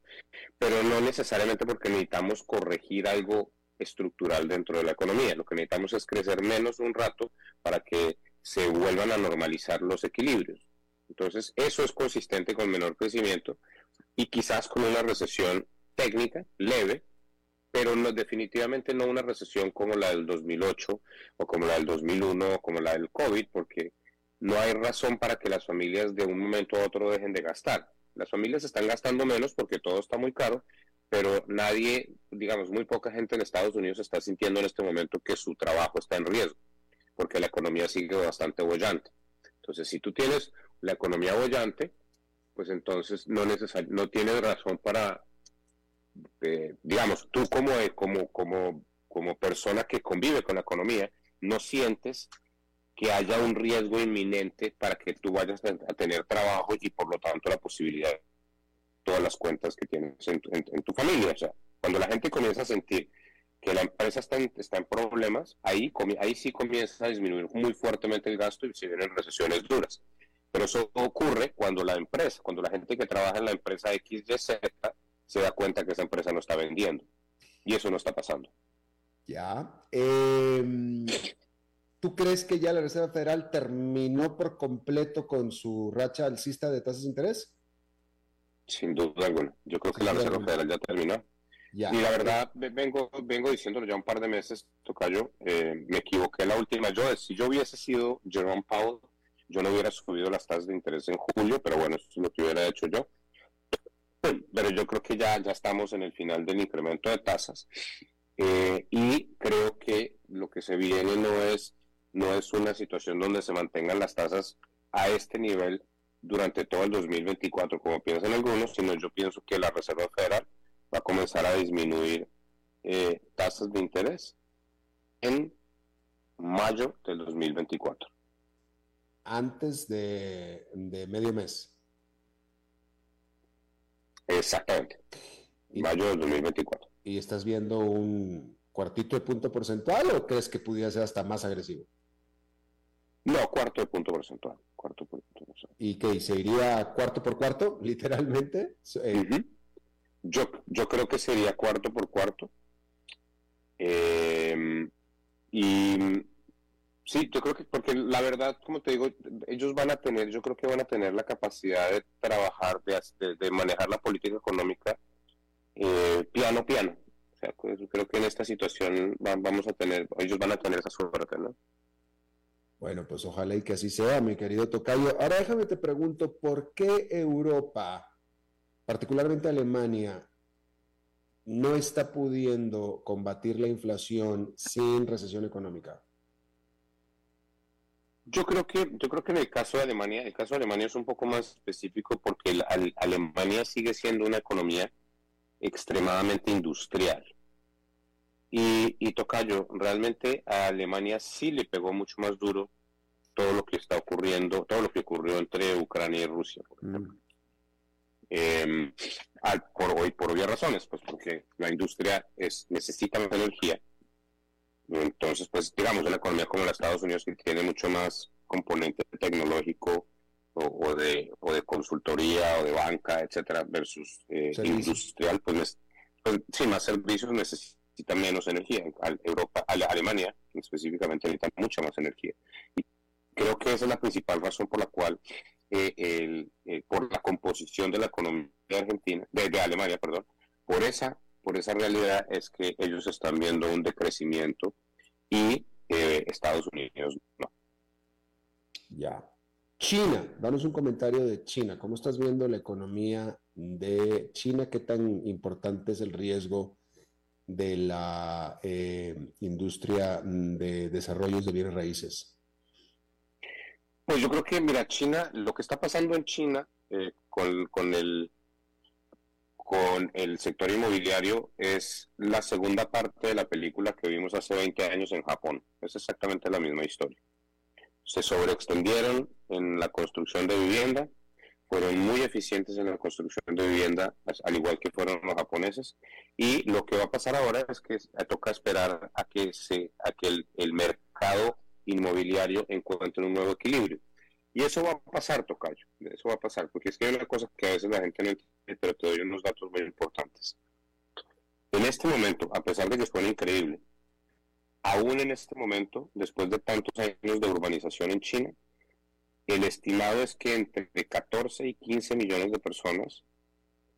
Pero no necesariamente porque necesitamos corregir algo estructural dentro de la economía. Lo que necesitamos es crecer menos un rato para que se vuelvan a normalizar los equilibrios. Entonces, eso es consistente con menor crecimiento y quizás con una recesión técnica leve, pero no, definitivamente no una recesión como la del 2008 o como la del 2001 o como la del COVID, porque no hay razón para que las familias de un momento a otro dejen de gastar. Las familias están gastando menos porque todo está muy caro, pero nadie, digamos, muy poca gente en Estados Unidos está sintiendo en este momento que su trabajo está en riesgo, porque la economía sigue bastante bollante. Entonces, si tú tienes la economía bollante, pues entonces no, no tienes razón para eh, digamos, tú como, como, como, como persona que convive con la economía, no sientes que haya un riesgo inminente para que tú vayas a tener trabajo y por lo tanto la posibilidad de todas las cuentas que tienes en, tu familia. O sea, cuando la gente comienza a sentir que la empresa está en, problemas, ahí, ahí sí comienza a disminuir muy fuertemente el gasto y se vienen recesiones duras. Pero eso ocurre cuando la empresa, cuando la gente que trabaja en la empresa XYZ se da cuenta que esa empresa no está vendiendo. Y eso no está pasando. Ya. Em, ¿Tú crees que ya la Reserva Federal terminó por completo con su racha alcista de tasas de interés? Sin duda alguna. Yo creo que la Reserva Federal ya terminó. Ya. Y la verdad, vengo, vengo diciéndolo ya un par de meses, Tocayo, eh, me equivoqué la última. Yo, si yo hubiese sido Jerome Powell, yo no hubiera subido las tasas de interés en julio, pero bueno, eso es lo que hubiera hecho yo pero yo creo que ya, ya estamos en el final del incremento de tasas eh, y creo que lo que se viene no es, no es una situación donde se mantengan las tasas a este nivel durante todo el 2024, como piensan algunos, sino yo pienso que la Reserva Federal va a comenzar a disminuir eh, tasas de interés en mayo del 2024. Antes de, de medio mes. Exactamente. mayo del 2024. ¿Y estás viendo un cuartito de punto porcentual o crees que pudiera ser hasta más agresivo? No, cuarto de punto porcentual. Cuarto punto porcentual. ¿Y qué? ¿Se iría cuarto por cuarto, literalmente? Eh, yo, yo creo que sería cuarto por cuarto. Eh, y sí, yo creo que, porque la verdad, como te digo, ellos van a tener, yo creo que van a tener la capacidad de trabajar, de, de, manejar la política económica eh, piano piano. O sea, pues, creo que en esta situación vamos a tener, ellos van a tener esa suerte, ¿no? Bueno, pues ojalá y que así sea, mi querido Tocayo. Ahora déjame te pregunto, ¿por qué Europa, particularmente Alemania, no está pudiendo combatir la inflación sin recesión económica? Yo creo que yo creo que en el caso de Alemania, el caso de Alemania es un poco más específico porque Alemania sigue siendo una economía extremadamente industrial. Y, y Tocayo, realmente a Alemania sí le pegó mucho más duro todo lo que está ocurriendo, todo lo que ocurrió entre Ucrania y Rusia, por mm. ejemplo. Em, por hoy, por obvias razones, pues porque la industria es, necesita más energía. Entonces, pues digamos, una economía como la Estados Unidos que tiene mucho más componente tecnológico o, de, o de consultoría o de banca, etcétera, versus eh, industrial, pues, pues, sí, más servicios necesita necesita menos energía. Europa, Alemania específicamente necesita mucha más energía. Y creo que esa es la principal razón por la cual, eh, el, eh, por la composición de la economía de Argentina, de, Alemania, perdón, por esa, por esa realidad es que ellos están viendo un decrecimiento y eh, Estados Unidos no. Ya. China, danos un comentario de China. ¿Cómo estás viendo la economía de China? ¿Qué tan importante es el riesgo de la eh, industria mm, de desarrollos de bienes raíces? Pues yo creo que, mira, China, lo que está pasando en China eh, con, con, el, con el sector inmobiliario es la segunda parte de la película que vimos hace 20 años en Japón. Es exactamente la misma historia. Se sobreextendieron en la construcción de vivienda, fueron muy eficientes en la construcción de vivienda, al igual que fueron los japoneses. Y lo que va a pasar ahora es que toca esperar a que, se, a que el, mercado inmobiliario encuentre un nuevo equilibrio. Y eso va a pasar, Tocayo, eso va a pasar, porque es que hay una cosa que a veces la gente no entiende, pero te doy unos datos muy importantes. En este momento, a pesar de que suena increíble, aún en este momento, después de tantos años de urbanización en China, el estimado es que entre 14 y 15 millones de personas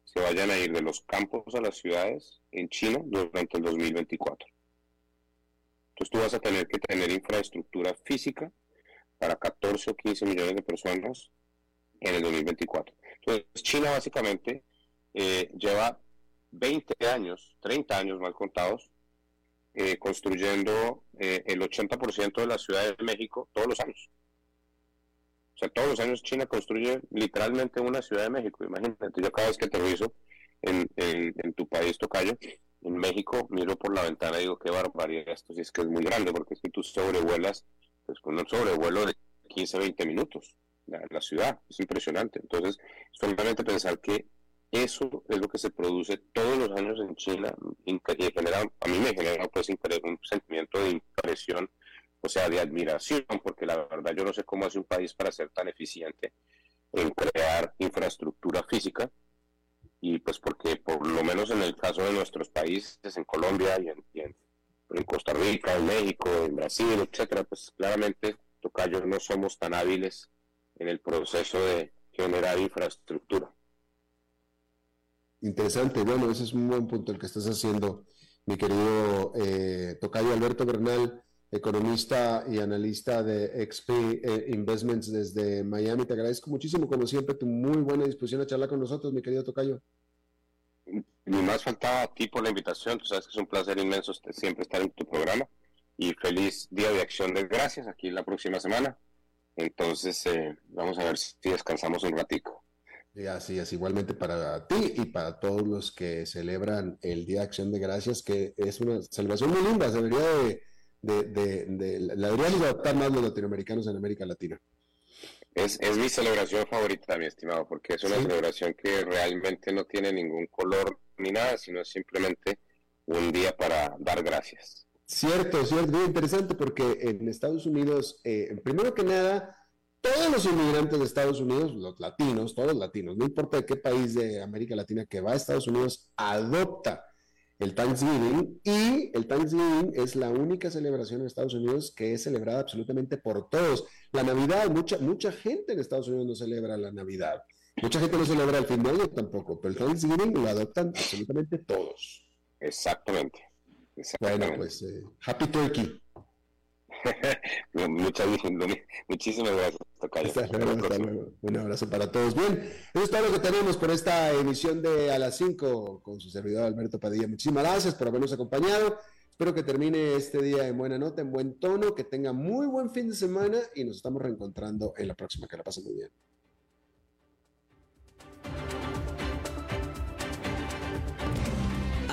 se vayan a ir de los campos a las ciudades en China durante el 2024. Entonces tú vas a tener que tener infraestructura física para 14 o 15 millones de personas en el 2024. Entonces China básicamente eh, lleva 20 años, 30 años mal contados, eh, construyendo eh, el 80% de las ciudades de México todos los años. O sea, todos los años China construye literalmente una Ciudad de México. Imagínate, yo cada vez que aterrizo en, en, tu país, Tocayo, en México, miro por la ventana y digo, qué barbaridad esto, si es que es muy grande, porque que tú sobrevuelas, pues con un sobrevuelo de 15, 20 minutos la, la ciudad, es impresionante. Entonces, solamente pensar que eso es lo que se produce todos los años en China y genera, a mí me genera pues, un sentimiento de impresión o sea, de admiración, porque la verdad yo no sé cómo hace un país para ser tan eficiente en crear infraestructura física. Y pues porque por lo menos en el caso de nuestros países, en Colombia y en, Costa Rica, en México, en Brasil, etcétera, pues claramente, Tocayo, no somos tan hábiles en el proceso de generar infraestructura. Interesante, bueno, ese es un buen punto el que estás haciendo, mi querido eh, Tocayo Alberto Bernal economista y analista de XP eh, Investments desde Miami. Te agradezco muchísimo, como siempre, tu muy buena disposición a charlar con nosotros, mi querido Tocayo. Ni más faltaba a ti por la invitación. Tú sabes que es un placer inmenso siempre estar en tu programa. Y feliz Día de Acción de Gracias aquí la próxima semana. Entonces, eh, vamos a ver si descansamos un ratico. Y así es, igualmente para ti y para todos los que celebran el Día de Acción de Gracias, que es una celebración muy linda, se debería de, de, de, la deberíamos adoptar más los latinoamericanos en América Latina. Es, es mi celebración favorita, mi estimado, porque es una celebración que realmente no tiene ningún color ni nada, sino simplemente un día para dar gracias. Cierto, cierto, muy interesante porque en Estados Unidos, eh, primero que nada, todos los inmigrantes de Estados Unidos, los latinos, todos los latinos, no importa de qué país de América Latina que va a Estados Unidos, adopta el Thanksgiving y el Thanksgiving es la única celebración en Estados Unidos que es celebrada absolutamente por todos. La Navidad, mucha, mucha gente en Estados Unidos no celebra la Navidad. Mucha gente no celebra el fin de año tampoco, pero el Thanksgiving lo adoptan absolutamente todos. Exactamente. Bueno, pues eh, Happy Turkey. Muchas, muchísimas gracias, Un abrazo para todos. Bien, eso es todo lo que tenemos por esta emisión de A las 5 con su servidor Alberto Padilla. Muchísimas gracias por habernos acompañado. Espero que termine este día en buena nota, en buen tono, que tenga muy buen fin de semana y nos estamos reencontrando en la próxima. Que la pasen muy bien.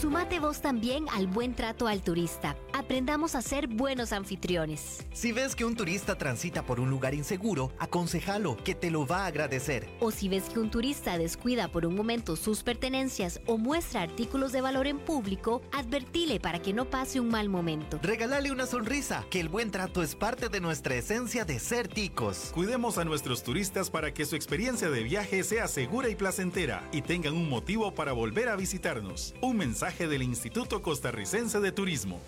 Sumate vos también al buen trato al turista. Aprendamos a ser buenos anfitriones. Si ves que un turista transita por un lugar inseguro, aconsejalo, que te lo va a agradecer. O si ves que un turista descuida por un momento sus pertenencias o muestra artículos de valor en público, advertile para que no pase un mal momento. Regálale una sonrisa, que el buen trato es parte de nuestra esencia de ser ticos. Cuidemos a nuestros turistas para que su experiencia de viaje sea segura y placentera y tengan un motivo para volver a visitarnos. Un mensaje del Instituto Costarricense de Turismo.